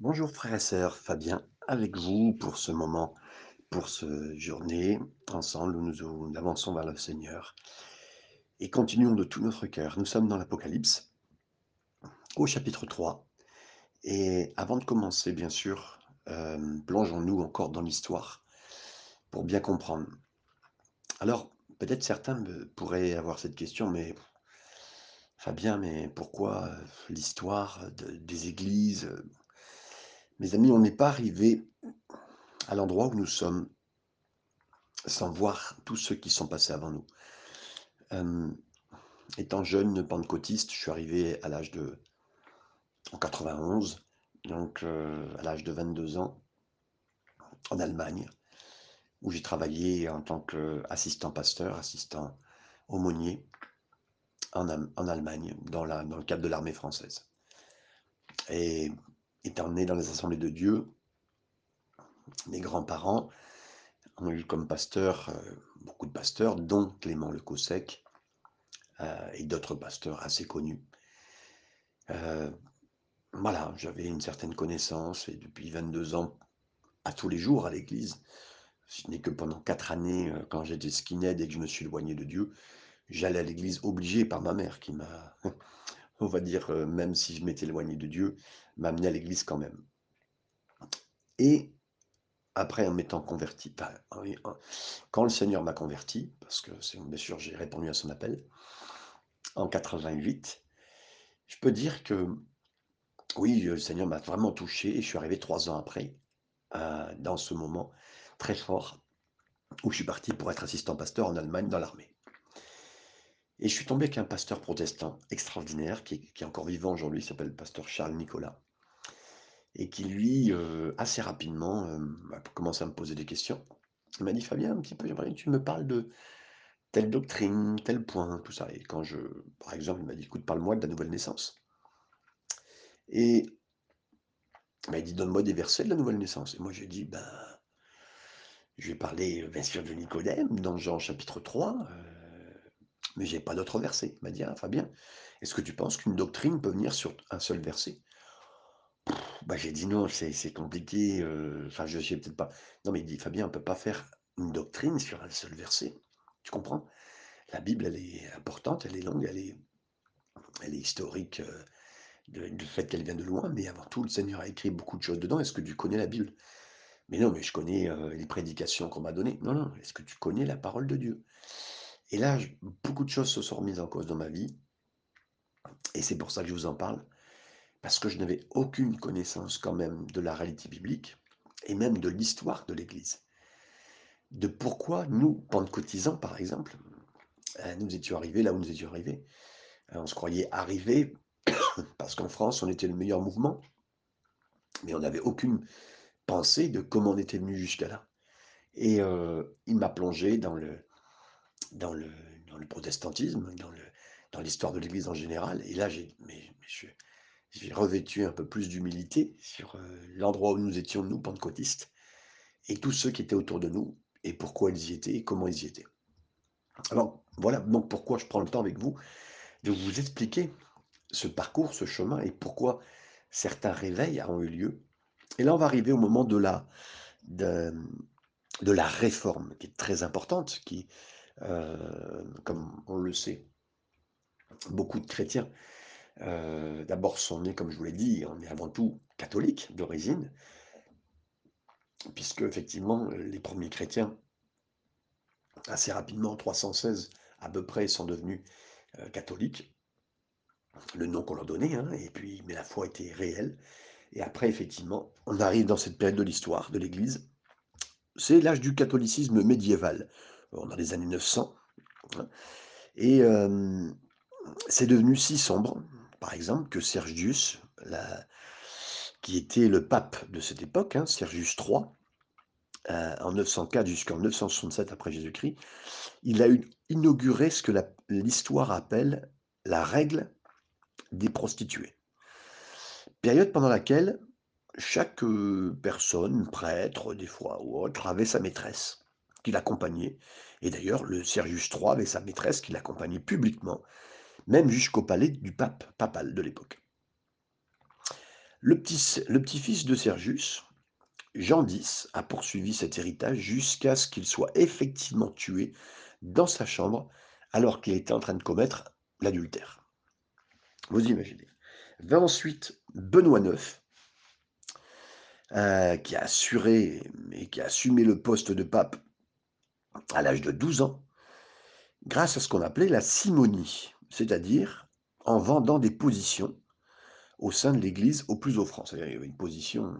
Bonjour frères et sœurs, Fabien avec vous pour ce moment, pour ce journée ensemble où nous, avançons vers le Seigneur et continuons de tout notre cœur. Nous sommes dans l'Apocalypse au chapitre 3 et avant de commencer bien sûr, euh, plongeons-nous encore dans l'histoire pour bien comprendre. Alors peut-être certains pourraient avoir cette question, mais Fabien, mais pourquoi euh, l'histoire de- des églises Mes amis, on n'est pas arrivé à l'endroit où nous sommes sans voir tous ceux qui sont passés avant nous. Hem, étant jeune pentecôtiste, je suis arrivé à l'âge de en 91, donc heu, à l'âge de 22 ans, en Allemagne, où j'ai travaillé en tant qu'assistant pasteur, assistant aumônier en Allemagne, dans dans le cadre de l'armée française et étant né dans les assemblées de Dieu, mes grands-parents ont eu comme pasteur, heu, beaucoup de pasteurs, dont Clément Le Cossec, heu et d'autres pasteurs assez connus. Heu, voilà, j'avais une certaine connaissance et depuis 22 ans, à tous les jours à l'église, ce n'est que pendant 4 années, quand j'étais skinhead et que je me suis éloigné de Dieu, j'allais à l'église obligé par ma mère qui m'a, on va dire, heu, même si je m'étais éloigné de Dieu, m'a amené à l'église quand même. Et après en m'étant converti, quand le Seigneur m'a converti, parce que bien sûr j'ai répondu à son appel, en 88, je peux dire que oui, le Seigneur m'a vraiment touché et je suis arrivé 3 ans après, heu, dans ce moment très fort où je suis parti pour être assistant pasteur en Allemagne dans l'armée. Et je suis tombé avec un pasteur protestant extraordinaire qui est encore vivant aujourd'hui, il s'appelle le pasteur Charles Nicolas et qui lui, heu, assez rapidement, hem, a commencé à me poser des questions. Il m'a dit: «Fabien, un petit peu, j'aimerais que tu me parles de telle doctrine, tel point», tout ça. Et quand je par exemple, il m'a dit: «Écoute, parle-moi de la nouvelle naissance» et il m'a dit: «Donne-moi des versets de la nouvelle naissance» et moi j'ai dit: «Ben» je parlé, heu, bien sûr de Nicodème dans Jean chapitre 3, heu, mais j'ai pas d'autres versets. Il m'a dit: «Ah Fabien, est-ce que tu penses qu'une doctrine peut venir sur un seul verset?» Bah, j'ai dit: «Non, c'est compliqué, heu, enfin je sais peut-être pas». Non, mais il dit: «Fabien, on peut pas faire une doctrine sur un seul verset». Tu comprends? La Bible, elle est importante, elle est longue, elle est elle est historique, de du fait qu'elle vient de loin, mais avant tout, le Seigneur a écrit beaucoup de choses dedans. Est-ce que tu connais la Bible? Mais non, mais je connais, heu, les prédications qu'on m'a données. Non, non, est-ce que tu connais la parole de Dieu? Et là, beaucoup de choses se sont remises en cause dans ma vie et c'est pour ça que je vous en parle, parce que je n'avais aucune connaissance quand même de la réalité biblique et même de l'histoire de l'Église. De pourquoi nous, pentecôtisants, par exemple, heu, nous étions arrivés là où nous étions arrivés. Heu, on se croyait arrivés parce qu'en France, on était le meilleur mouvement, mais on n'avait aucune pensée de comment on était venu jusqu'à là et heu, il m'a plongé dans le dans le dans le protestantisme, dans le dans l'histoire de l'Église en général et là j'ai revêtu un peu plus d'humilité sur, heu, l'endroit où nous étions, nous, pentecôtistes et tous ceux qui étaient autour de nous et pourquoi ils y étaient et comment ils y étaient. Alors voilà donc pourquoi je prends le temps avec vous de vous expliquer ce parcours, ce chemin et pourquoi certains réveils ont eu lieu et là on va arriver au moment de la de, de la réforme qui est très importante, qui, heu, comme on le sait, beaucoup de chrétiens Heu, d'abord sont nés, comme je vous l'ai dit, on est avant tout catholique d'origine, puisque effectivement, les premiers chrétiens, assez rapidement, en 316 à peu près, sont devenus, heu, catholiques. Le nom qu'on leur donnait, hein, et puis mais la foi était réelle et après effectivement, on arrive dans cette période de l'histoire de l'Église. C'est l'âge du catholicisme médiéval. Dans les années 900, hein, et hem, c'est devenu si sombre, par exemple, que Sergius, qui était le pape de cette époque, hein, Sergius III, heu, en 904 jusqu'en 967 après Jésus-Christ, il a inauguré ce que l'histoire appelle la règle des prostituées. Période pendant laquelle chaque, heu, personne, prêtre des fois ou autre, avait sa maîtresse qui l'accompagnait et d'ailleurs le Sergius III avait sa maîtresse qui l'accompagnait publiquement, même jusqu'au palais du pape papal de l'époque. Le petit le petit-fils de Sergius, Jean X, a poursuivi cet héritage jusqu'à ce qu'il soit effectivement tué dans sa chambre alors qu'il était en train de commettre l'adultère. Vous imaginez. Va ensuite Benoît IX, euh, qui a assuré et qui a assumé le poste de pape à l'âge de 12 ans, grâce à ce qu'on appelait la simonie, c'est-à-dire en vendant des positions au sein de l'Église au plus offrant. C'est-à-dire y avait une position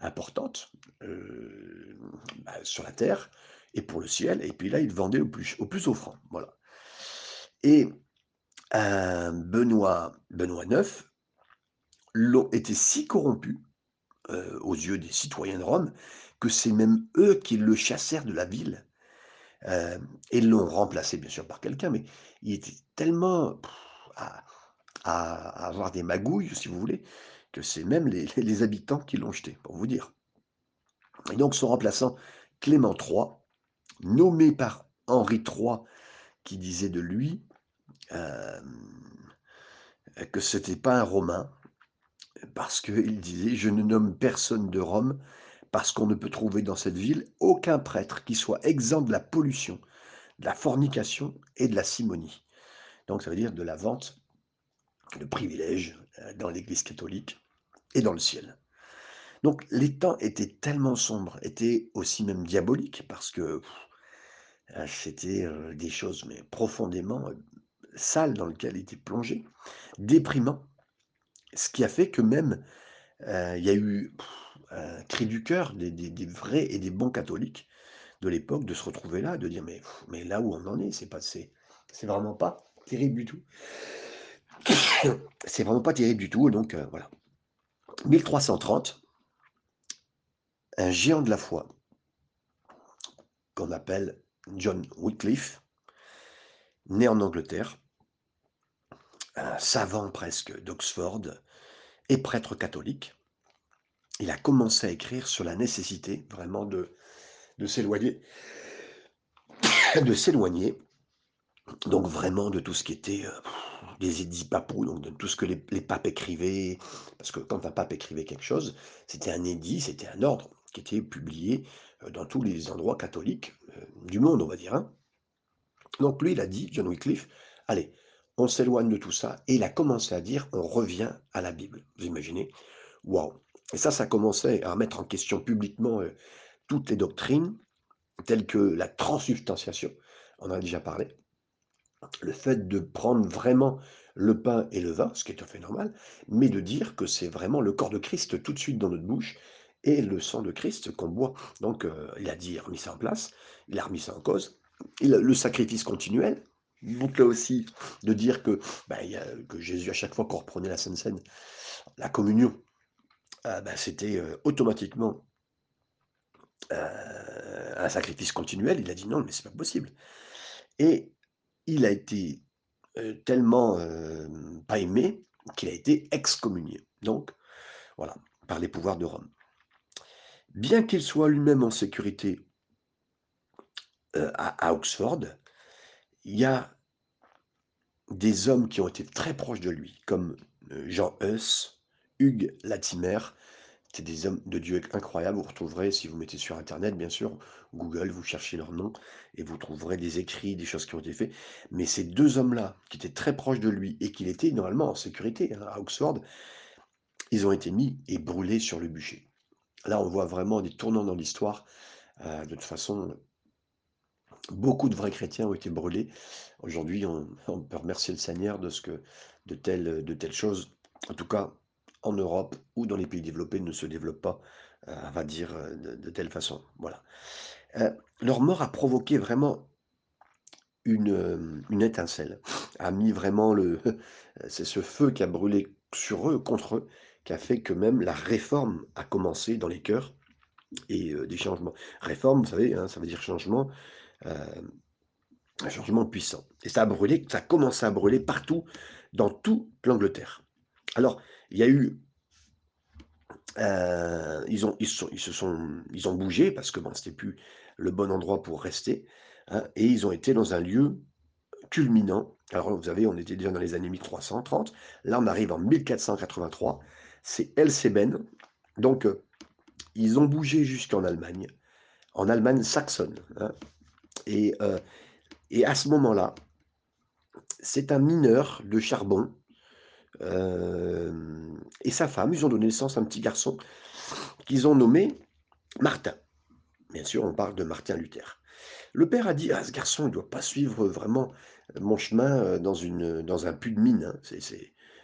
importante euh, bah, sur la terre et pour le ciel, et puis là, il vendait au plus, au plus offrant. Voilà. Et Benoît, Benoît IX l'ont été si corrompus euh, aux yeux des citoyens de Rome que c'est même eux qui le chassèrent de la ville euh, et l'ont remplacé bien sûr par quelqu'un, mais il était tellement à, avoir des magouilles, si vous voulez, que c'est même les, habitants qui l'ont jeté, pour vous dire. Et donc son remplaçant, Clément III, nommé par Henri III, qui disait de lui euh, que ce n'était pas un Romain, parce qu'il disait Je ne nomme personne de Rome, parce qu'on ne peut trouver dans cette ville aucun prêtre qui soit exempt de la pollution, de la fornication et de la simonie. Donc ça veut dire de la vente de privilèges euh, dans l'Église catholique et dans le ciel. Donc les temps étaient tellement sombres, étaient aussi même diaboliques, parce que euh, c'était euh, des choses profondément sales dans lesquelles étaient plongés, déprimants, ce qui a fait que même il y a eu un cri du cœur des, vrais et des bons catholiques de l'époque de se retrouver là, de dire mais, là où on en est, c'est pas c'est vraiment pas terrible du tout. c'est vraiment pas terrible du tout, donc voilà. 1330, un géant de la foi qu'on appelle John Wycliffe, né en Angleterre, un savant presque d'Oxford et prêtre catholique, il a commencé à écrire sur la nécessité vraiment de, s'éloigner, de s'éloigner, donc vraiment de tout ce qui était euh, des édits papaux, donc de tout ce que les, papes écrivaient, parce que quand un pape écrivait quelque chose, c'était un édit, c'était un ordre qui était publié euh, dans tous les endroits catholiques euh, du monde, on va dire. Hein. Donc lui, il a dit, John Wycliffe, allez, on s'éloigne de tout ça, et il a commencé à dire, on revient à la Bible. Vous imaginez? Waouh Et ça, ça commençait à remettre en question publiquement euh, toutes les doctrines, telles que la transsubstantiation, on en a déjà parlé, le fait de prendre vraiment le pain et le vin, ce qui est tout à fait normal, mais de dire que c'est vraiment le corps de Christ tout de suite dans notre bouche et le sang de Christ qu'on boit. Donc euh, il a dit, remis ça en place, il a remis ça en cause. Il, le sacrifice continuel, donc là aussi, de dire que, bah, que Jésus, à chaque fois qu'on reprenait la Sainte Seine, la communion, euh, bah, c'était euh, automatiquement un sacrifice continuel. Il a dit non, mais c'est pas possible. Et il a été tellement pas aimé qu'il a été excommunié. Donc, voilà, par les pouvoirs de Rome. Bien qu'il soit lui-même en sécurité à, Oxford, il y a des hommes qui ont été très proches de lui, comme Jean Hus, Hugues Latimer, c'est des hommes de Dieu incroyables. Vous retrouverez, si vous mettez sur Internet, bien sûr, Google, vous cherchez leur nom et vous trouverez des écrits, des choses qui ont été faites. Mais ces deux hommes-là, qui étaient très proches de lui et qui étaient normalement en sécurité hein, à Oxford, ils ont été mis et brûlés sur le bûcher. Là, on voit vraiment des tournants dans l'histoire. Euh, de toute façon, beaucoup de vrais chrétiens ont été brûlés. Aujourd'hui, on, peut remercier le Seigneur de ce que de telles, de telles choses, en tout cas en Europe ou dans les pays développés, ne se développent pas, euh, on va dire, euh, de, telle façon. Voilà. Euh, leur mort a provoqué vraiment une, une étincelle, a mis vraiment le... C'est ce feu qui a brûlé sur eux, contre eux, qui a fait que même la réforme a commencé dans les cœurs et des changements. Réforme, vous savez, hein, ça veut dire changement, un changement puissant. Et ça a brûlé, ça a commencé à brûler partout, dans toute l'Angleterre. Alors, il y a eu euh, ils, ont, bougé parce que bon, c'était plus le bon endroit pour rester. Hein, et ils ont été dans un lieu culminant. Alors vous savez, on était déjà dans les années 1330. Là, on arrive en 1483. c'est Elseben. Donc, euh, ils ont bougé jusqu'en Allemagne, en Allemagne saxonne. Hein. Euh, et à ce moment-là, c'est un mineur de charbon et sa femme, ils ont donné naissance à un petit garçon qu'ils ont nommé Martin. Bien sûr, on parle de Martin Luther. Le père a dit ah, ce garçon ne doit pas suivre vraiment mon chemin dans, une, dans un puits de mine. Hein.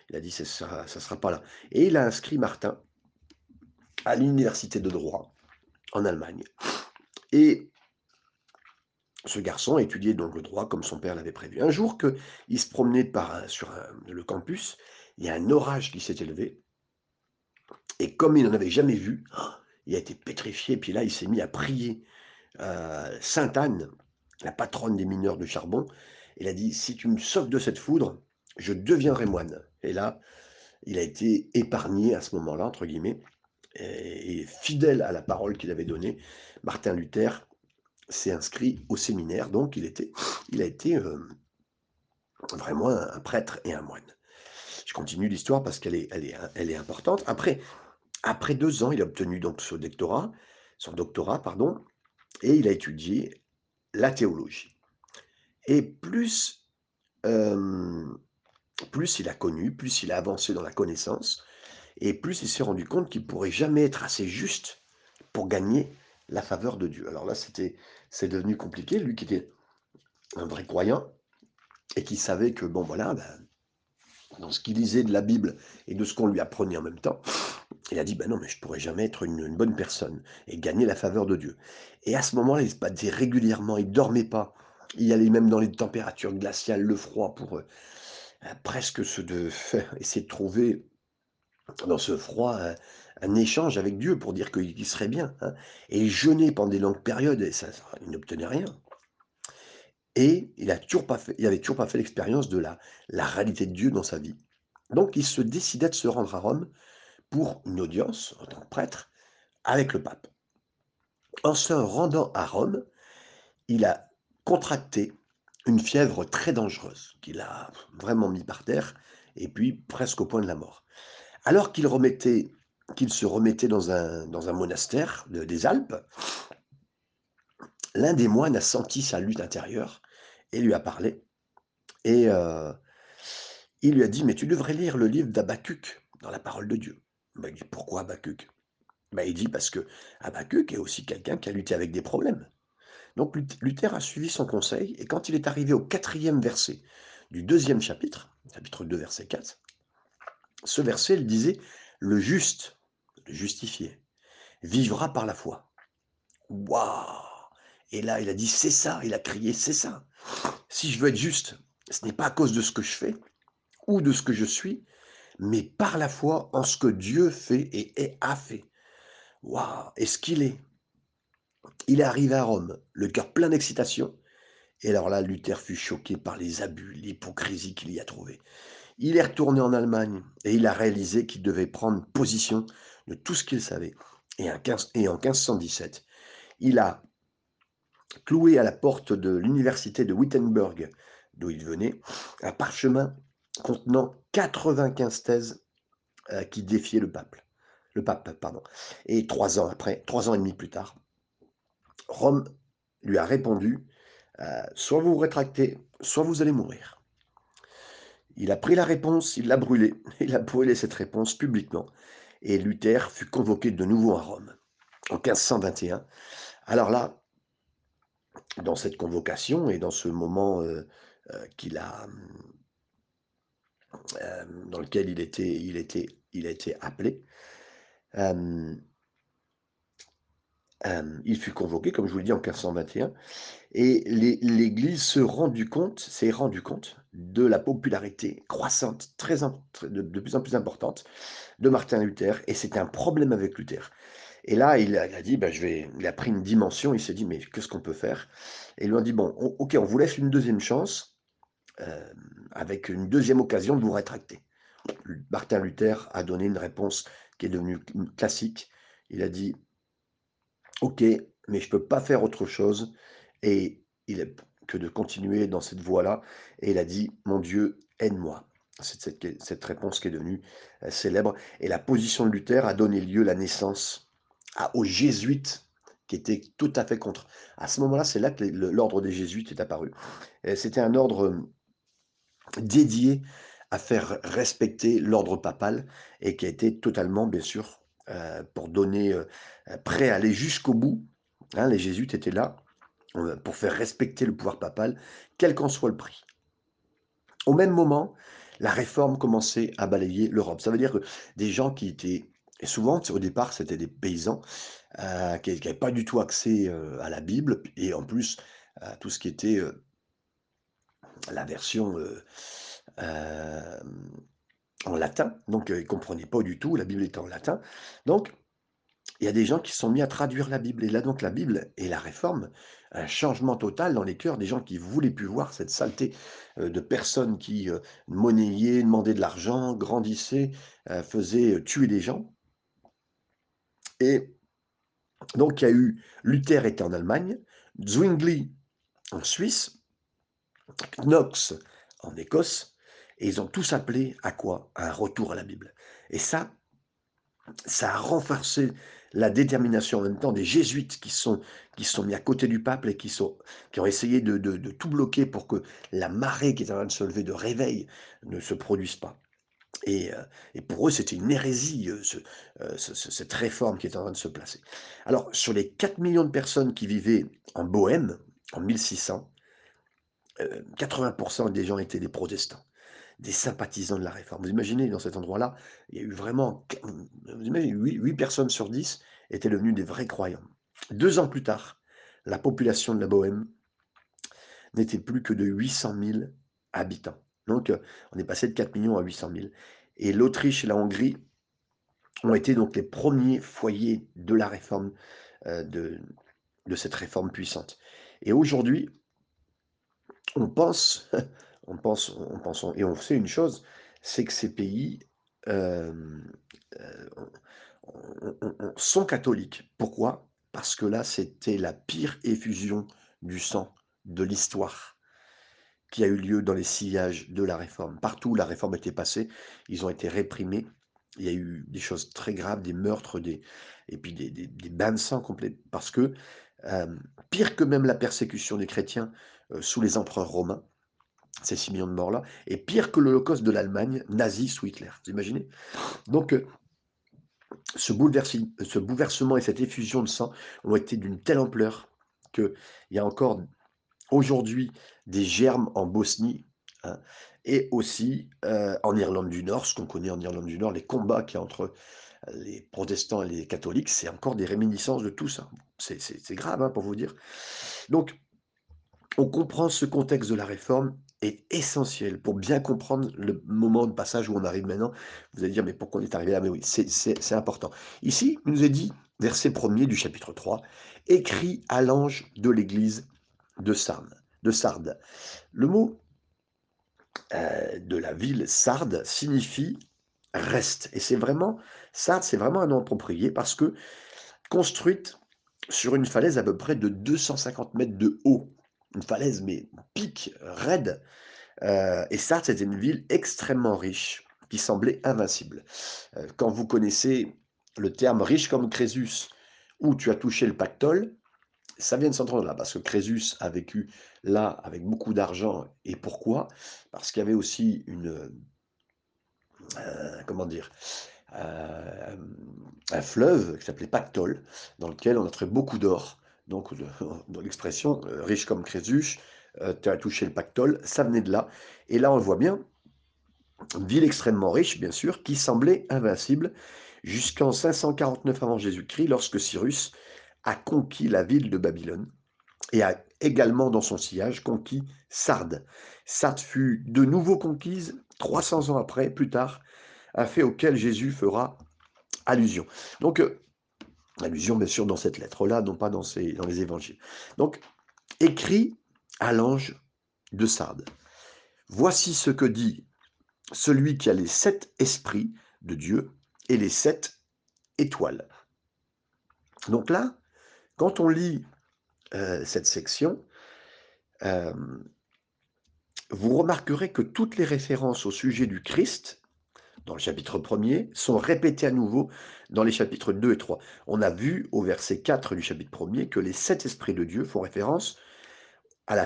Il a dit ça ne sera pas là. Et il a inscrit Martin à l'université de droit en Allemagne. Et ce garçon étudiait donc le droit comme son père l'avait prévu. Un jour qu'il se promenait sur le campus, il y a un orage qui s'est élevé. Et comme il n'en avait jamais vu, il a été pétrifié. Puis là, il s'est mis à prier euh, Sainte Anne, la patronne des mineurs de charbon. Il a dit, si tu me sauves de cette foudre, je deviendrai moine. Et là, il a été épargné à ce moment-là, entre guillemets, et, fidèle à la parole qu'il avait donnée. Martin Luther s'est inscrit au séminaire, donc il, était, a été euh, vraiment un prêtre et un moine. Je continue l'histoire parce qu'elle est, elle est, elle est importante. Après, après deux ans, il a obtenu donc son doctorat, son doctorat, pardon, et il a étudié la théologie. Et plus, euh, plus il a connu, plus il a avancé dans la connaissance, et plus il s'est rendu compte qu'il pourrait jamais être assez juste pour gagner la faveur de Dieu. Alors là, c'était, c'est devenu compliqué. Lui qui était un vrai croyant et qui savait que bon voilà, ben, dans ce qu'il lisait de la Bible et de ce qu'on lui apprenait en même temps, il a dit, ben non, mais je pourrais jamais être une, bonne personne et gagner la faveur de Dieu. Et à ce moment-là, il se battait régulièrement, il dormait pas. Il allait même dans les températures glaciales, le froid, pour euh, presque se de essayer de trouver dans ce froid un, échange avec Dieu pour dire qu'il serait bien. Hein. Et il jeûnait pendant des longues périodes et ça, il n'obtenait rien. Et il n'avait toujours pas fait, l'expérience de la, la réalité de Dieu dans sa vie. Donc il se décidait de se rendre à Rome pour une audience en tant que prêtre avec le pape. En se rendant à Rome, il a contracté une fièvre très dangereuse qui l'a vraiment mis par terre et puis presque au point de la mort. Alors qu'il se remettait dans un monastère des Alpes, l'un des moines a senti sa lutte intérieure et lui a parlé. Et euh, il lui a dit, mais tu devrais lire le livre d'Abacuc dans la parole de Dieu. Ben, il dit, pourquoi Abacuc? Ben, Il dit, parce que Abacuc est aussi quelqu'un qui a lutté avec des problèmes. Donc Luther a suivi son conseil, et quand il est arrivé au quatrième verset du deuxième chapitre, chapitre 2, verset 4, ce verset, il disait, le juste, le justifié, vivra par la foi. Waouh et là, il a dit, c'est ça, il a crié, c'est ça. Si je veux être juste, ce n'est pas à cause de ce que je fais ou de ce que je suis, mais par la foi en ce que Dieu fait et a fait. Waouh Et ce qu'il est. Il est arrivé à Rome, le cœur plein d'excitation. Et alors là, Luther fut choqué par les abus, l'hypocrisie qu'il y a trouvé. Il est retourné en Allemagne et il a réalisé qu'il devait prendre position de tout ce qu'il savait. Et en 1517, il a cloué à la porte de l'université de Wittenberg, d'où il venait, un parchemin contenant 95 thèses euh, qui défiaient le pape. Le pape, pardon. Et trois ans après, trois ans et demi plus tard, Rome lui a répondu euh, soit vous vous rétractez, soit vous allez mourir. Il a pris la réponse, il l'a brûlée, il a brûlé cette réponse publiquement, et Luther fut convoqué de nouveau à Rome en 1521. Alors là, dans cette convocation et dans ce moment euh, euh, qu'il a, dans lequel il était, il était, il a été appelé. il fut convoqué, comme je vous l'ai dit, en 1521, et l'Église compte, s'est rendu compte de la popularité croissante, très, de, de, plus en plus importante, de Martin Luther, et c'était un problème avec Luther. Et là, il a, dit, ben, je vais, il a pris une dimension, il s'est dit, mais qu'est-ce qu'on peut faire? Et lui ont dit, bon, ok, on vous laisse une deuxième chance, euh, avec une deuxième occasion de vous rétracter. Martin Luther a donné une réponse qui est devenue classique. Il a dit, ok, mais je ne peux pas faire autre chose, et il que de continuer dans cette voie-là. Et il a dit, mon Dieu, aide-moi. C'est cette, cette réponse qui est devenue euh, célèbre. Et la position de Luther a donné lieu la naissance aux jésuites qui étaient tout à fait contre. À ce moment-là, c'est là que l'ordre des jésuites est apparu. C'était un ordre euh, dédié à faire respecter l'ordre papal et qui a été totalement, bien sûr, euh, pour donner, prêt à aller jusqu'au bout. Hein, les jésuites étaient là pour faire respecter le pouvoir papal, quel qu'en soit le prix. Au même moment, la réforme commençait à balayer l'Europe. Ça veut dire que des gens qui étaient, et souvent au départ c'était des paysans, euh, qui n'avaient pas du tout accès euh, à la Bible, et en plus à tout ce qui était euh, la version en latin, donc ils ne comprenaient pas du tout, la Bible était en latin. Donc il y a des gens qui sont mis à traduire la Bible. Et là, donc, la Bible et la réforme, un changement total dans les cœurs des gens qui voulaient plus voir cette saleté euh, de personnes qui euh, monnayaient, demandaient de l'argent, grandissaient, euh, faisaient tuer des gens. Et donc, il y a eu Luther était en Allemagne, Zwingli en Suisse, Knox en Écosse, et ils ont tous appelé à quoi? À un retour à la Bible. Et ça, ça a renforcé la détermination en même temps des jésuites qui sont, sont mis à côté du pape et qui ont essayé de, tout bloquer pour que la marée qui est en train de se lever de réveil ne se produise pas. Et, pour eux, c'était une hérésie, cette réforme qui est en train de se placer. Alors, sur les 4 millions de personnes qui vivaient en Bohème, en 1600, 80% des gens étaient des protestants des sympathisants de la réforme. Vous imaginez, dans cet endroit-là, il y a eu vraiment, vous imaginez, 8, personnes sur 10 étaient devenues des vrais croyants. Deux ans plus tard, la population de la Bohème n'était plus que de 800 000 habitants. Donc, on est passé de 4 millions à 800 000. Et l'Autriche et la Hongrie ont été donc les premiers foyers de la réforme, euh, de, de cette réforme puissante. Et aujourd'hui, on pense on pense, on pense, et on sait une chose, c'est que ces pays euh, sont catholiques. Pourquoi? Parce que là, c'était la pire effusion du sang de l'histoire qui a eu lieu dans les sillages de la réforme. Partout où la réforme était passée, ils ont été réprimés. Il y a eu des choses très graves, des meurtres, des, et puis des, bains de sang complets. Parce que, pire que même la persécution des chrétiens sous les empereurs romains, ces 6 millions de morts-là, est pire que l'Holocauste de l'Allemagne nazie sous Hitler. Vous imaginez? Donc, euh, ce, bouleversement et cette effusion de sang ont été d'une telle ampleur qu'il y a encore aujourd'hui des germes en Bosnie hein, et aussi euh, en Irlande du Nord, ce qu'on connaît en Irlande du Nord, les combats qu'il y a entre les protestants et les catholiques, c'est encore des réminiscences de tout ça. C'est grave hein, pour vous dire. Donc, on comprend ce contexte de la réforme est essentiel pour bien comprendre le moment de passage où on arrive maintenant. Vous allez dire, mais pourquoi on est arrivé là? Mais oui, c'est important. Ici, il nous est dit, verset 1er du chapitre 3, écrit à l'ange de l'église de Sardes. De Sardes. Le mot euh, de la ville Sardes signifie reste. Et c'est vraiment, Sardes, c'est vraiment un nom approprié parce que construite sur une falaise à peu près de 250 mètres de haut une falaise, mais pique, raide. Euh, et Sardes, c'était une ville extrêmement riche, qui semblait invincible. Euh, quand vous connaissez le terme riche comme Crésus, où tu as touché le pactole, ça vient de s'entendre là, parce que Crésus a vécu là avec beaucoup d'argent. Et pourquoi? Parce qu'il y avait aussi une... Euh, comment dire un fleuve qui s'appelait Pactole, dans lequel on a trouvé beaucoup d'or donc dans l'expression euh, riche comme Crésus, euh, tu as touché le pactole, ça venait de là. Et là, on le voit bien, ville extrêmement riche, bien sûr, qui semblait invincible jusqu'en 549 avant Jésus-Christ, lorsque Cyrus a conquis la ville de Babylone et a également dans son sillage conquis Sardes. Sardes fut de nouveau conquise 300 ans après, plus tard, un fait auquel Jésus fera allusion. Donc, euh, Allusion, bien sûr, dans cette lettre-là, non pas dans, dans les évangiles. Donc, écrit à l'ange de Sardes. Voici ce que dit celui qui a les sept esprits de Dieu et les sept étoiles. Donc là, quand on lit euh, cette section, euh, vous remarquerez que toutes les références au sujet du Christ, dans le chapitre 1er, sont répétées à nouveau dans les chapitres 2 et 3. On a vu au verset 4 du chapitre 1er que les sept esprits de Dieu font référence à la,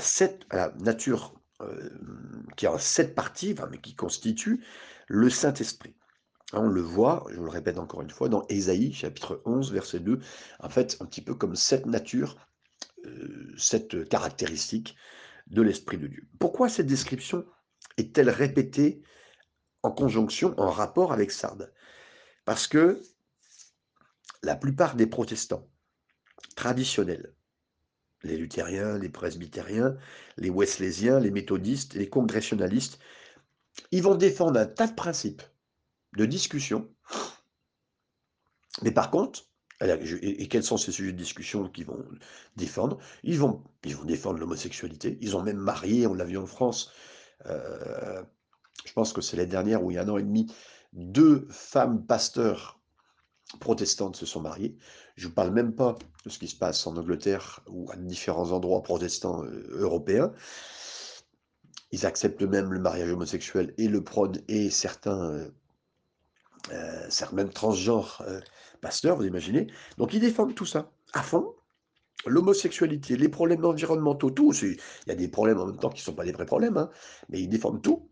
nature euh, qui a sept parties, mais qui constitue le Saint-Esprit. On le voit, je le répète encore une fois, dans Ésaïe, chapitre 11, verset 2, en fait, un petit peu comme cette nature, euh, cette caractéristique de l'Esprit de Dieu. Pourquoi cette description est-elle répétée en conjonction, en rapport avec Sardes? Parce que la plupart des protestants traditionnels, les luthériens, les presbytériens, les weslésiens, les méthodistes, les congressionnalistes, ils vont défendre un tas de principes de discussion. Mais par contre, et quels sont ces sujets de discussion qu'ils vont défendre? Ils vont, ils vont défendre l'homosexualité. Ils ont même marié, on l'a vu en France, euh, je pense que c'est la dernière où il y a un an et demi, deux femmes pasteurs protestantes se sont mariées. Je ne parle même pas de ce qui se passe en Angleterre ou à différents endroits protestants euh, européens. Ils acceptent même le mariage homosexuel et le prône et certains, euh, même transgenres euh, pasteurs, vous imaginez. Donc ils défendent tout ça à fond. L'homosexualité, les problèmes environnementaux, tout. Il y a des problèmes en même temps qui ne sont pas des vrais problèmes, hein, mais ils défendent tout.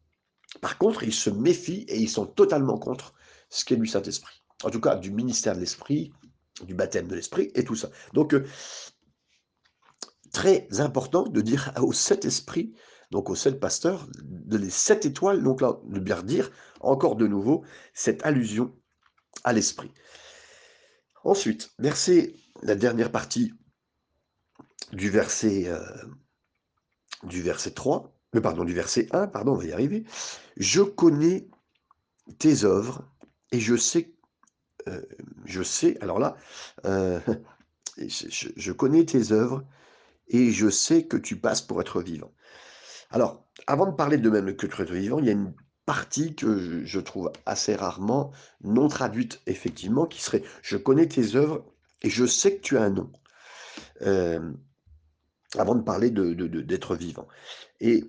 Par contre, ils se méfient et ils sont totalement contre ce qu'est du Saint-Esprit en tout cas du ministère de l'Esprit, du baptême de l'Esprit et tout ça. Donc, euh, très important de dire aux sept esprits, donc aux sept pasteurs, de les sept étoiles, donc là, de bien dire encore de nouveau cette allusion à l'Esprit. Ensuite, verset, la dernière partie du verset, euh, du verset 3, mais euh, pardon, du verset 1, pardon, on va y arriver. Je connais tes œuvres et je sais euh, je sais, alors là, je, connais tes œuvres et je sais que tu passes pour être vivant. Alors, avant de parler de même que tu être vivant, il y a une partie que je, trouve assez rarement non traduite, effectivement, qui serait Je connais tes œuvres et je sais que tu as un nom. Euh, avant de parler d'être de, vivant. Et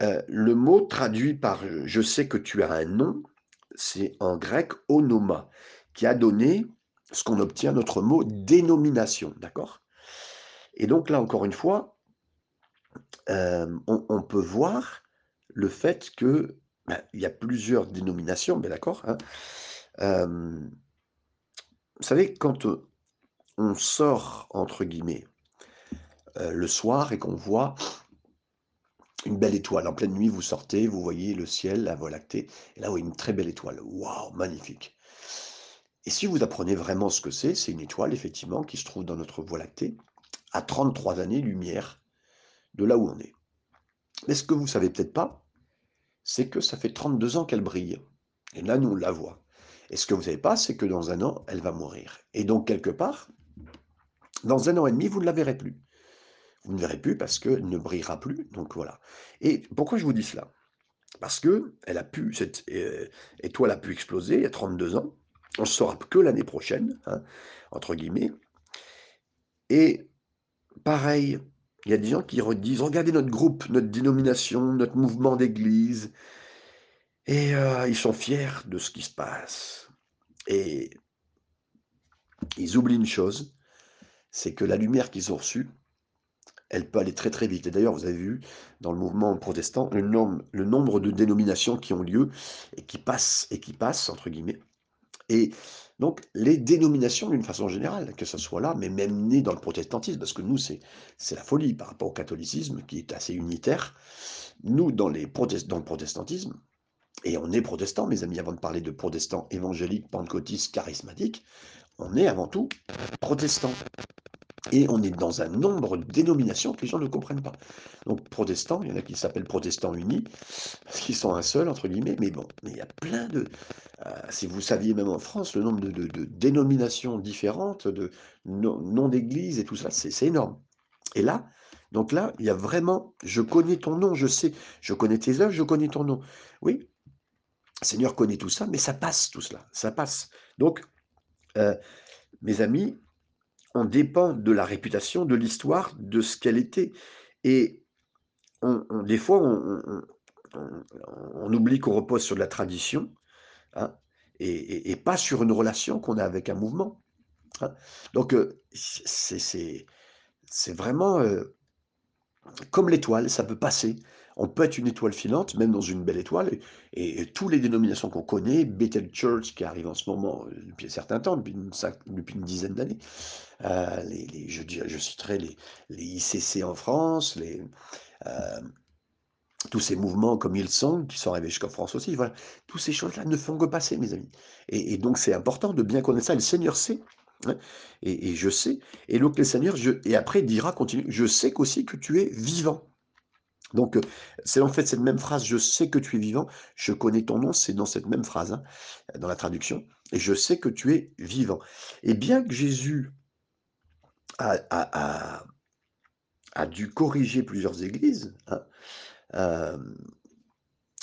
le mot traduit par Je sais que tu as un nom, c'est en grec onoma, qui a donné ce qu'on obtient notre mot dénomination, d'accord? Et donc là, encore une fois, on, peut voir le fait que ben, il y a plusieurs dénominations, mais d'accord hein Vous savez, quand on sort, entre guillemets, le soir et qu'on voit une belle étoile. En pleine nuit, vous sortez, vous voyez le ciel, la voie lactée, et là, vous voyez une très belle étoile. Waouh, magnifique. Et si vous apprenez vraiment ce que c'est, c'est une étoile, effectivement, qui se trouve dans notre Voie lactée, à 33 années-lumière de là où on est. Mais ce que vous ne savez peut-être pas, c'est que ça fait 32 ans qu'elle brille. Et là, nous, on la voit. Et ce que vous ne savez pas, c'est que dans un an, elle va mourir. Et donc, quelque part, dans un an et demi, vous ne la verrez plus. Vous ne verrez plus parce qu'elle ne brillera plus. Donc voilà. Et pourquoi je vous dis cela? Parce que elle a pu, cette euh, étoile a pu exploser il y a 32 ans. On ne saura que l'année prochaine, hein, entre guillemets. Et pareil, il y a des gens qui redisent, regardez notre groupe, notre dénomination, notre mouvement d'église. Et euh, ils sont fiers de ce qui se passe. Et ils oublient une chose, c'est que la lumière qu'ils ont reçue, elle peut aller très très vite. Et d'ailleurs, vous avez vu dans le mouvement protestant le nombre, le nombre de dénominations qui ont lieu et qui passent, et qui passent, entre guillemets. Et donc, les dénominations, d'une façon générale, que ce soit là, mais même né dans le protestantisme, parce que nous, c'est la folie par rapport au catholicisme, qui est assez unitaire. Nous, dans, les dans le protestantisme, et on est protestant, mes amis, avant de parler de protestants évangéliques, pentecôtistes, charismatiques, on est avant tout protestant. Et on est dans un nombre de dénominations que les gens ne comprennent pas. Donc, protestants, il y en a qui s'appellent protestants unis, parce qu'ils sont un seul, entre guillemets, mais bon, mais il y a plein de. Euh, si vous saviez même en France le nombre de, dénominations différentes, de noms d'églises et tout ça, c'est énorme. Et là, donc là, il y a vraiment, je connais ton nom, je sais, je connais tes œuvres, je connais ton nom. Oui, Seigneur connaît tout ça, mais ça passe tout cela, ça passe. Donc, euh, mes amis, on dépend de la réputation, de l'histoire, de ce qu'elle était. Et des fois, on on oublie qu'on repose sur de la tradition, hein, et pas sur une relation qu'on a avec un mouvement, hein. Donc, heu, c'est vraiment, heu, comme l'étoile, ça peut passer. On peut être une étoile filante, même dans une belle étoile et tous les dénominations qu'on connaît, Bethel Church qui arrive en ce moment, heu, depuis un certain temps, depuis une dizaine d'années, heu, les je citerai les ICC en France, hem, tous ces mouvements comme Hillsong qui sont arrivés jusqu'en France aussi, voilà. Toutes ces choses-là ne font que passer mes amis et donc c'est important de bien connaître ça. Le Seigneur sait, hein et je sais et donc le Seigneur et après dira continue: «Je sais qu'aussi que tu es vivant». Donc, heu, c'est en fait cette même phrase: «Je sais que tu es vivant, je connais ton nom», c'est dans cette même phrase, hein, dans la traduction. Et je sais que tu es vivant. Et bien que Jésus a a a dû corriger plusieurs églises, hein, hem,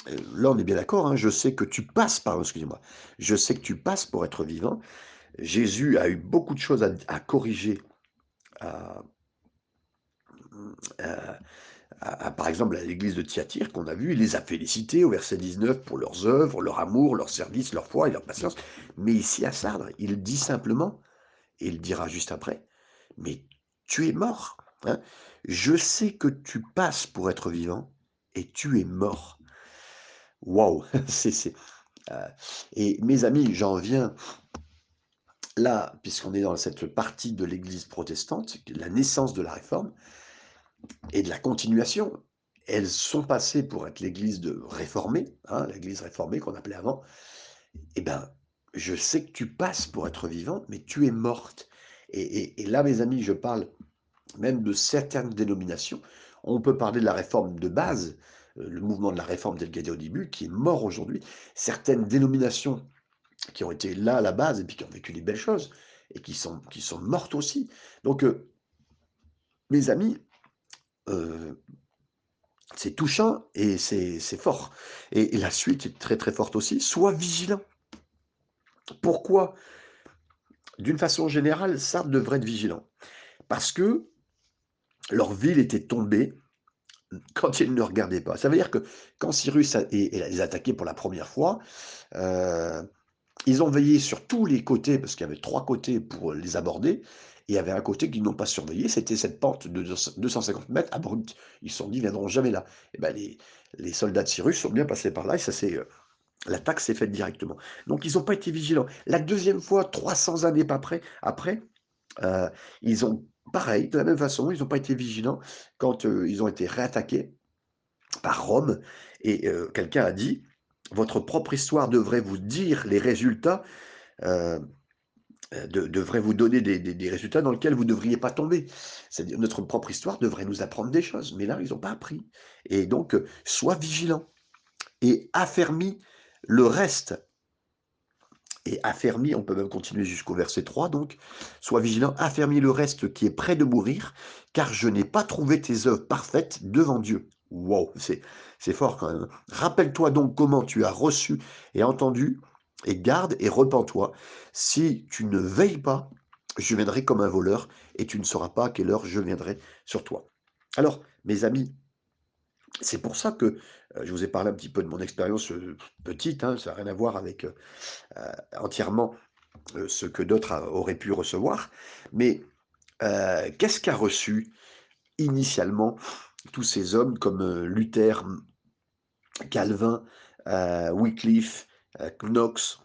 heu, là on est bien d'accord, hein, je sais que tu passes par excusez-moi, je sais que tu passes pour être vivant. Jésus a eu beaucoup de choses à corriger, à par exemple à l'église de Thyatire qu'on a vu, il les a félicités au verset 19 pour leurs œuvres, leur amour, leur service, leur foi et leur patience. Mais ici à Sardes, il dit simplement et il dira juste après: «Mais tu es mort, hein, je sais que tu passes pour être vivant et tu es mort». Waouh! C'est heu et mes amis, j'en viens là, puisqu'on est dans cette partie de l'église protestante, la naissance de la réforme et de la continuation. Elles sont passées pour être l'église réformée, hein, l'église réformée qu'on appelait avant. Et ben, je sais que tu passes pour être vivante, mais tu es morte. Et là, mes amis, je parle même de certaines dénominations. On peut parler de la réforme de base, heu, le mouvement de la réforme tel au début, qui est mort aujourd'hui. Certaines dénominations qui ont été là à la base et puis qui ont vécu des belles choses et qui sont qui sont mortes aussi. Donc, heu mes amis, heu, c'est touchant et c'est fort et la suite est très, très forte aussi. Sois vigilant. Pourquoi? D'une façon générale, Sardes devrait être vigilant parce que leur ville était tombée quand ils ne regardaient pas. Ça veut dire que quand Cyrus a et les a attaqués pour la première fois, heu, ils ont veillé sur tous les côtés parce qu'il y avait 3 côtés pour les aborder il y avait un côté qu'ils n'ont pas surveillé, c'était cette pente de deux 250 mètres abrupte. Ils se sont dit: «Ils viendront jamais là» et bah, les les soldats de Cyrus sont bien passés par là et ça s'est, heu, l'attaque s'est faite directement. Donc ils ont pas été vigilants. La deuxième fois, 300 années pas près après, heu, ils ont pareil, de la même façon, ils ont pas été vigilants quand, heu, ils ont été réattaqués par Rome et quelqu'un a dit: «Votre propre histoire devrait vous dire les résultats, de devrait vous donner des résultats dans lesquels vous ne devriez pas tomber». C'est-à-dire notre propre histoire devrait nous apprendre des choses, mais là, ils ont pas appris et donc heu, sois vigilant et affermis le reste et affermis, on peut même continuer jusqu'au verset 3 donc: «Sois vigilant, affermis le reste qui est près de mourir, car je n'ai pas trouvé tes œuvres parfaites devant Dieu». Waouh! C'est fort quand même. «Rappelle-toi donc comment tu as reçu et entendu et garde et repens-toi. Si tu ne veilles pas, je viendrai comme un voleur et tu ne sauras pas à quelle heure je viendrai sur toi». Alors, mes amis, c'est pour ça que, heu, je vous ai parlé un petit peu de mon expérience, heu, petite, hein, ça a rien à voir avec, heu, entièrement, ce que d'autres auraient pu recevoir. Mais, qu'est-ce qu'a reçu initialement tous ces hommes comme, Luther, Calvin, Wycliffe, Knox?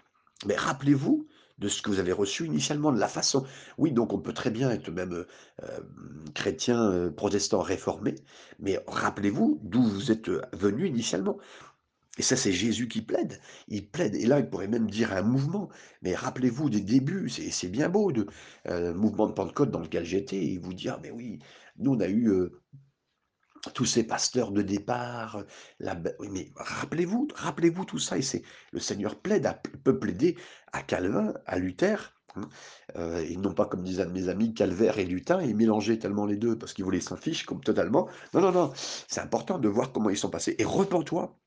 Mais rappelez-vous de ce que vous avez reçu initialement, de la façon oui, donc on peut très bien être même, heu, hem, chrétien, protestant réformé, mais rappelez-vous d'où vous êtes, heu, venus initialement. Et ça, c'est Jésus qui plaide. Il plaide et là, il pourrait même dire un mouvement, mais rappelez-vous des débuts, c'est bien beau heu, mouvement de Pentecôte dans lequel j'étais et vous dire: «Mais oui, nous on a eu, tous ces pasteurs de départ, heu, la b» oui, mais rappelez-vous rappelez-vous tout ça et c'est le Seigneur plaide à peut plaider à Calvin, à Luther, mmh, heu et non pas comme de mes amis, calvaire et lutin, ils mélangeaient tellement les 2 parce qu'ils voulaient s'en fiche comme totalement. Non, non, non, c'est important de voir comment ils sont passés et repens-toi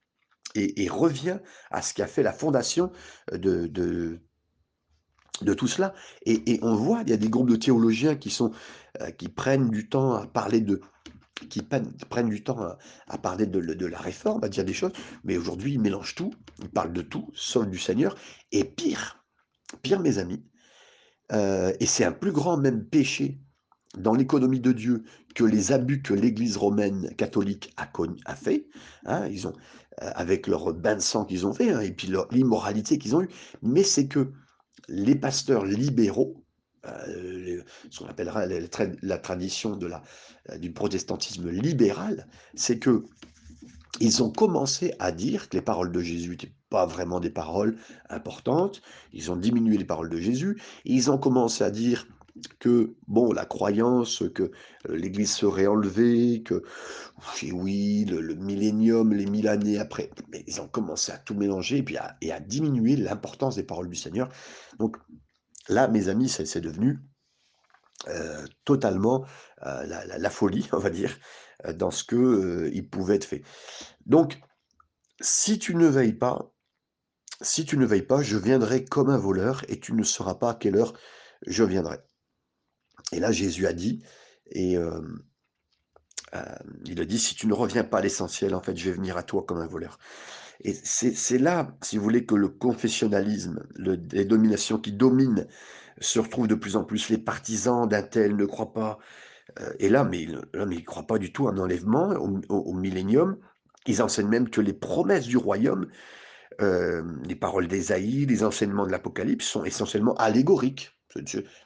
et et reviens à ce qui a fait la fondation, de de tout cela et et on voit, il y a des groupes de théologiens qui sont, heu, qui prennent du temps à parler de qui prennent du temps à, parler de, la réforme, à dire des choses, mais aujourd'hui, ils mélangent tout, ils parlent de tout, sauf du Seigneur. Et pire, pire, mes amis, euh, et c'est un plus grand même péché dans l'économie de Dieu que les abus que l'Église romaine catholique a, fait, hein, euh, avec leur bain de sang qu'ils ont fait, hein, et puis l'immoralité qu'ils ont eue, mais c'est que les pasteurs libéraux, euh, ce qu'on appellera la, tradition euh, du protestantisme libéral, c'est que ils ont commencé à dire que les paroles de Jésus n'étaient pas vraiment des paroles importantes. Ils ont diminué les paroles de Jésus. Ils ont commencé à dire que, bon, la croyance que euh, l'Église serait enlevée, que, oui, le, millénium, les mille années après, mais ils ont commencé à tout mélanger et, à, et à diminuer l'importance des paroles du Seigneur. Donc, Là, mes amis, c'est devenu euh, totalement euh, la, folie, on va dire, euh, dans ce que il pouvait être fait. Donc, si tu ne veilles pas, si tu ne veilles pas, je viendrai comme un voleur et tu ne sauras pas à quelle heure je viendrai. Et là, Jésus a dit, et il a dit, si tu ne reviens pas à l'essentiel, en fait, je vais venir à toi comme un voleur. Et c'est là, si vous voulez, que le confessionnalisme, les dominations qui dominent, se retrouvent de plus en plus. Les partisans d'un tel ne croient pas. Euh, et là, mais, là, mais ils ne croient pas du tout à un enlèvement, au, millénium. Ils enseignent même que les promesses du royaume, euh, les paroles d'Ésaïe, les enseignements de l'Apocalypse sont essentiellement allégoriques.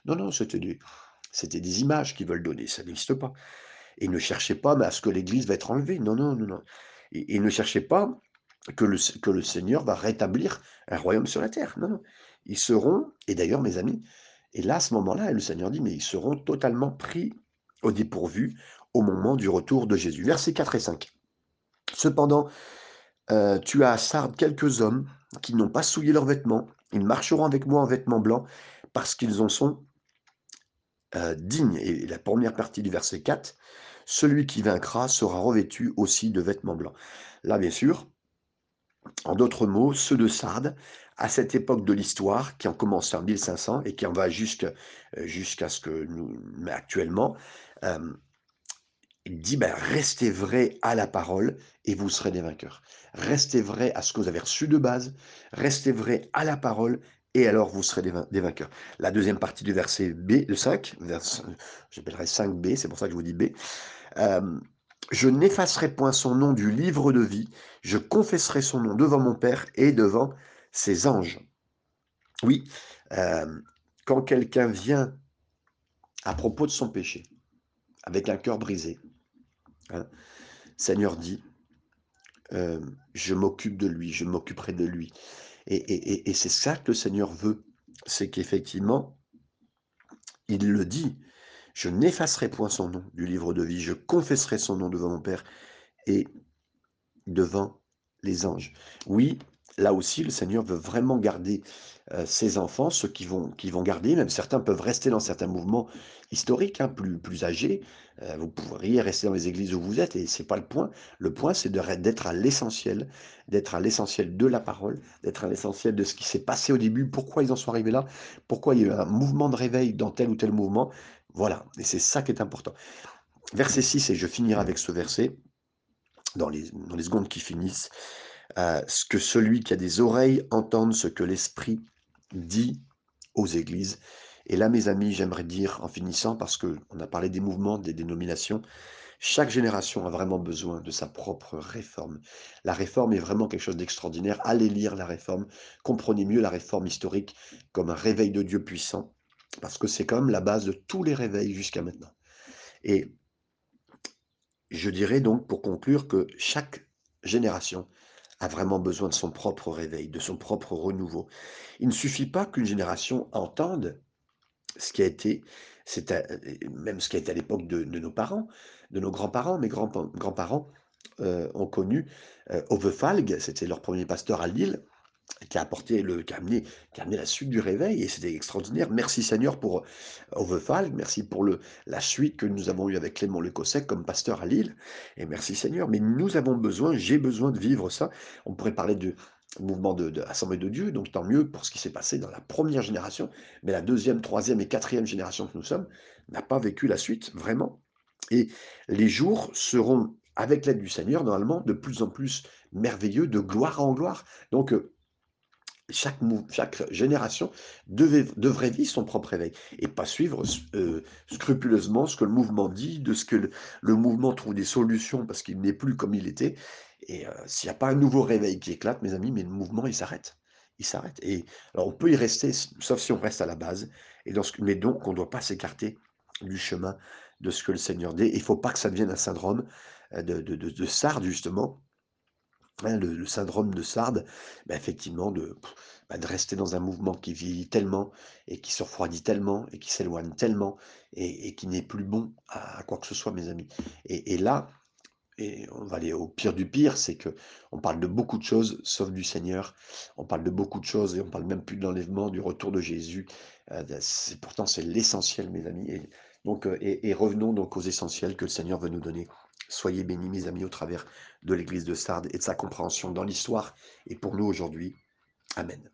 Non, non, c'était des, des images qu'ils veulent donner, ça n'existe pas. Et ne cherchez pas à ce que l'Église va être enlevée. Non, non, non, non. et ne cherchez pas que le, Seigneur va rétablir un royaume sur la terre. Non, non. Ils seront, et d'ailleurs, mes amis, et là, à ce moment-là, le Seigneur dit, mais ils seront totalement pris au dépourvu au moment du retour de Jésus. Versets 4 et 5. Cependant, euh, tu as à Sardes quelques hommes qui n'ont pas souillé leurs vêtements. Ils marcheront avec moi en vêtements blancs parce qu'ils en sont euh, dignes. Et la première partie du verset 4, celui qui vaincra sera revêtu aussi de vêtements blancs. Là, bien sûr, en d'autres mots, ceux de Sardes, à cette époque de l'histoire, qui en commence en 1500 et qui en va jusqu'à euh, jusqu'à ce que nous, actuellement, euh, il dit, ben, restez vrai à la parole et vous serez des vainqueurs. Restez vrai à ce que vous avez reçu de base, restez vrai à la parole et alors vous serez des, vainqueurs. La deuxième partie du verset B, le 5, j'appellerai 5b, c'est pour ça que je vous dis B. Euh, je n'effacerai point son nom du livre de vie, je confesserai son nom devant mon Père et devant ses anges. Oui, euh, quand quelqu'un vient à propos de son péché, avec un cœur brisé, hein, Seigneur dit, euh, je m'occupe de lui, je m'occuperai de lui. Et, et c'est ça que le Seigneur veut, c'est qu'effectivement, il le dit, je n'effacerai point son nom du livre de vie, je confesserai son nom devant mon Père et devant les anges. Oui, là aussi, le Seigneur veut vraiment garder euh, ses enfants, ceux qui vont, garder, même certains peuvent rester dans certains mouvements historiques, hein, plus, plus âgés. Euh, vous pourriez rester dans les églises où vous êtes, et c'est pas le point. Le point, c'est d'être à l'essentiel, d'être à l'essentiel de la parole, d'être à l'essentiel de ce qui s'est passé au début, pourquoi ils en sont arrivés là, pourquoi il y a eu un mouvement de réveil dans tel ou tel mouvement. Voilà, et c'est ça qui est important. Verset 6, et je finirai avec ce verset, dans les, dans secondes qui finissent, euh, ce que celui qui a des oreilles entende ce que l'Esprit dit aux églises. Et là, mes amis, j'aimerais dire, en finissant, parce qu'on a parlé des mouvements, des dénominations, chaque génération a vraiment besoin de sa propre réforme. La réforme est vraiment quelque chose d'extraordinaire. Allez lire la réforme, comprenez mieux la réforme historique comme un réveil de Dieu puissant parce que c'est même la base de tous les réveils jusqu'à maintenant. Et je dirais donc, pour conclure, que chaque génération a vraiment besoin de son propre réveil, de son propre renouveau. Il ne suffit pas qu'une génération entende ce qui a été, même ce qui a été à l'époque de, nos parents, de nos grands-parents. Mes grands-parents euh, ont connu euh, Ovefalg, c'était leur premier pasteur à Lille, qui a apporté le, qui a amené, qui a amené la suite du réveil et c'était extraordinaire. Merci Seigneur pour euh, Ovefal, merci pour le, la suite que nous avons eue avec Clément Lecossec comme pasteur à Lille et merci Seigneur. Mais nous avons besoin, j'ai besoin de vivre ça. On pourrait parler de mouvement de, de de Dieu, donc tant mieux pour ce qui s'est passé dans la première génération, mais la deuxième, troisième et quatrième génération que nous sommes n'a pas vécu la suite, vraiment. Et les jours seront, avec l'aide du Seigneur, normalement, de plus en plus merveilleux, de gloire en gloire. Donc, heu, chaque génération devait devrait vivre son propre réveil et pas suivre heu, scrupuleusement ce que le mouvement dit, de ce que le mouvement trouve des solutions parce qu'il n'est plus comme il était et heu, s'il y a pas un nouveau réveil qui éclate, mes amis, mais le mouvement, il s'arrête. Il s'arrête et alors on peut y rester sauf si on reste à la base et mais donc on ne doit pas s'écarter du chemin de ce que le Seigneur dit. Il faut pas que ça devienne un syndrome, heu, de de de de Sardes justement, hein, le syndrome de Sardes, bah, effectivement bah, de rester dans un mouvement qui vieillit tellement et qui se refroidit tellement et qui s'éloigne tellement et qui n'est plus bon à quoi que ce soit, mes amis et là et on va aller au pire du pire, c'est que on parle de beaucoup de choses sauf du Seigneur. On parle de beaucoup de choses et on parle même plus de l'enlèvement, du retour de Jésus. C'est pourtant c'est l'essentiel mes amis et donc et et revenons donc aux essentiels que le Seigneur veut nous donner. Soyez bénis mes amis au travers de l'église de Sardes et de sa compréhension dans l'histoire et pour nous aujourd'hui. Amen.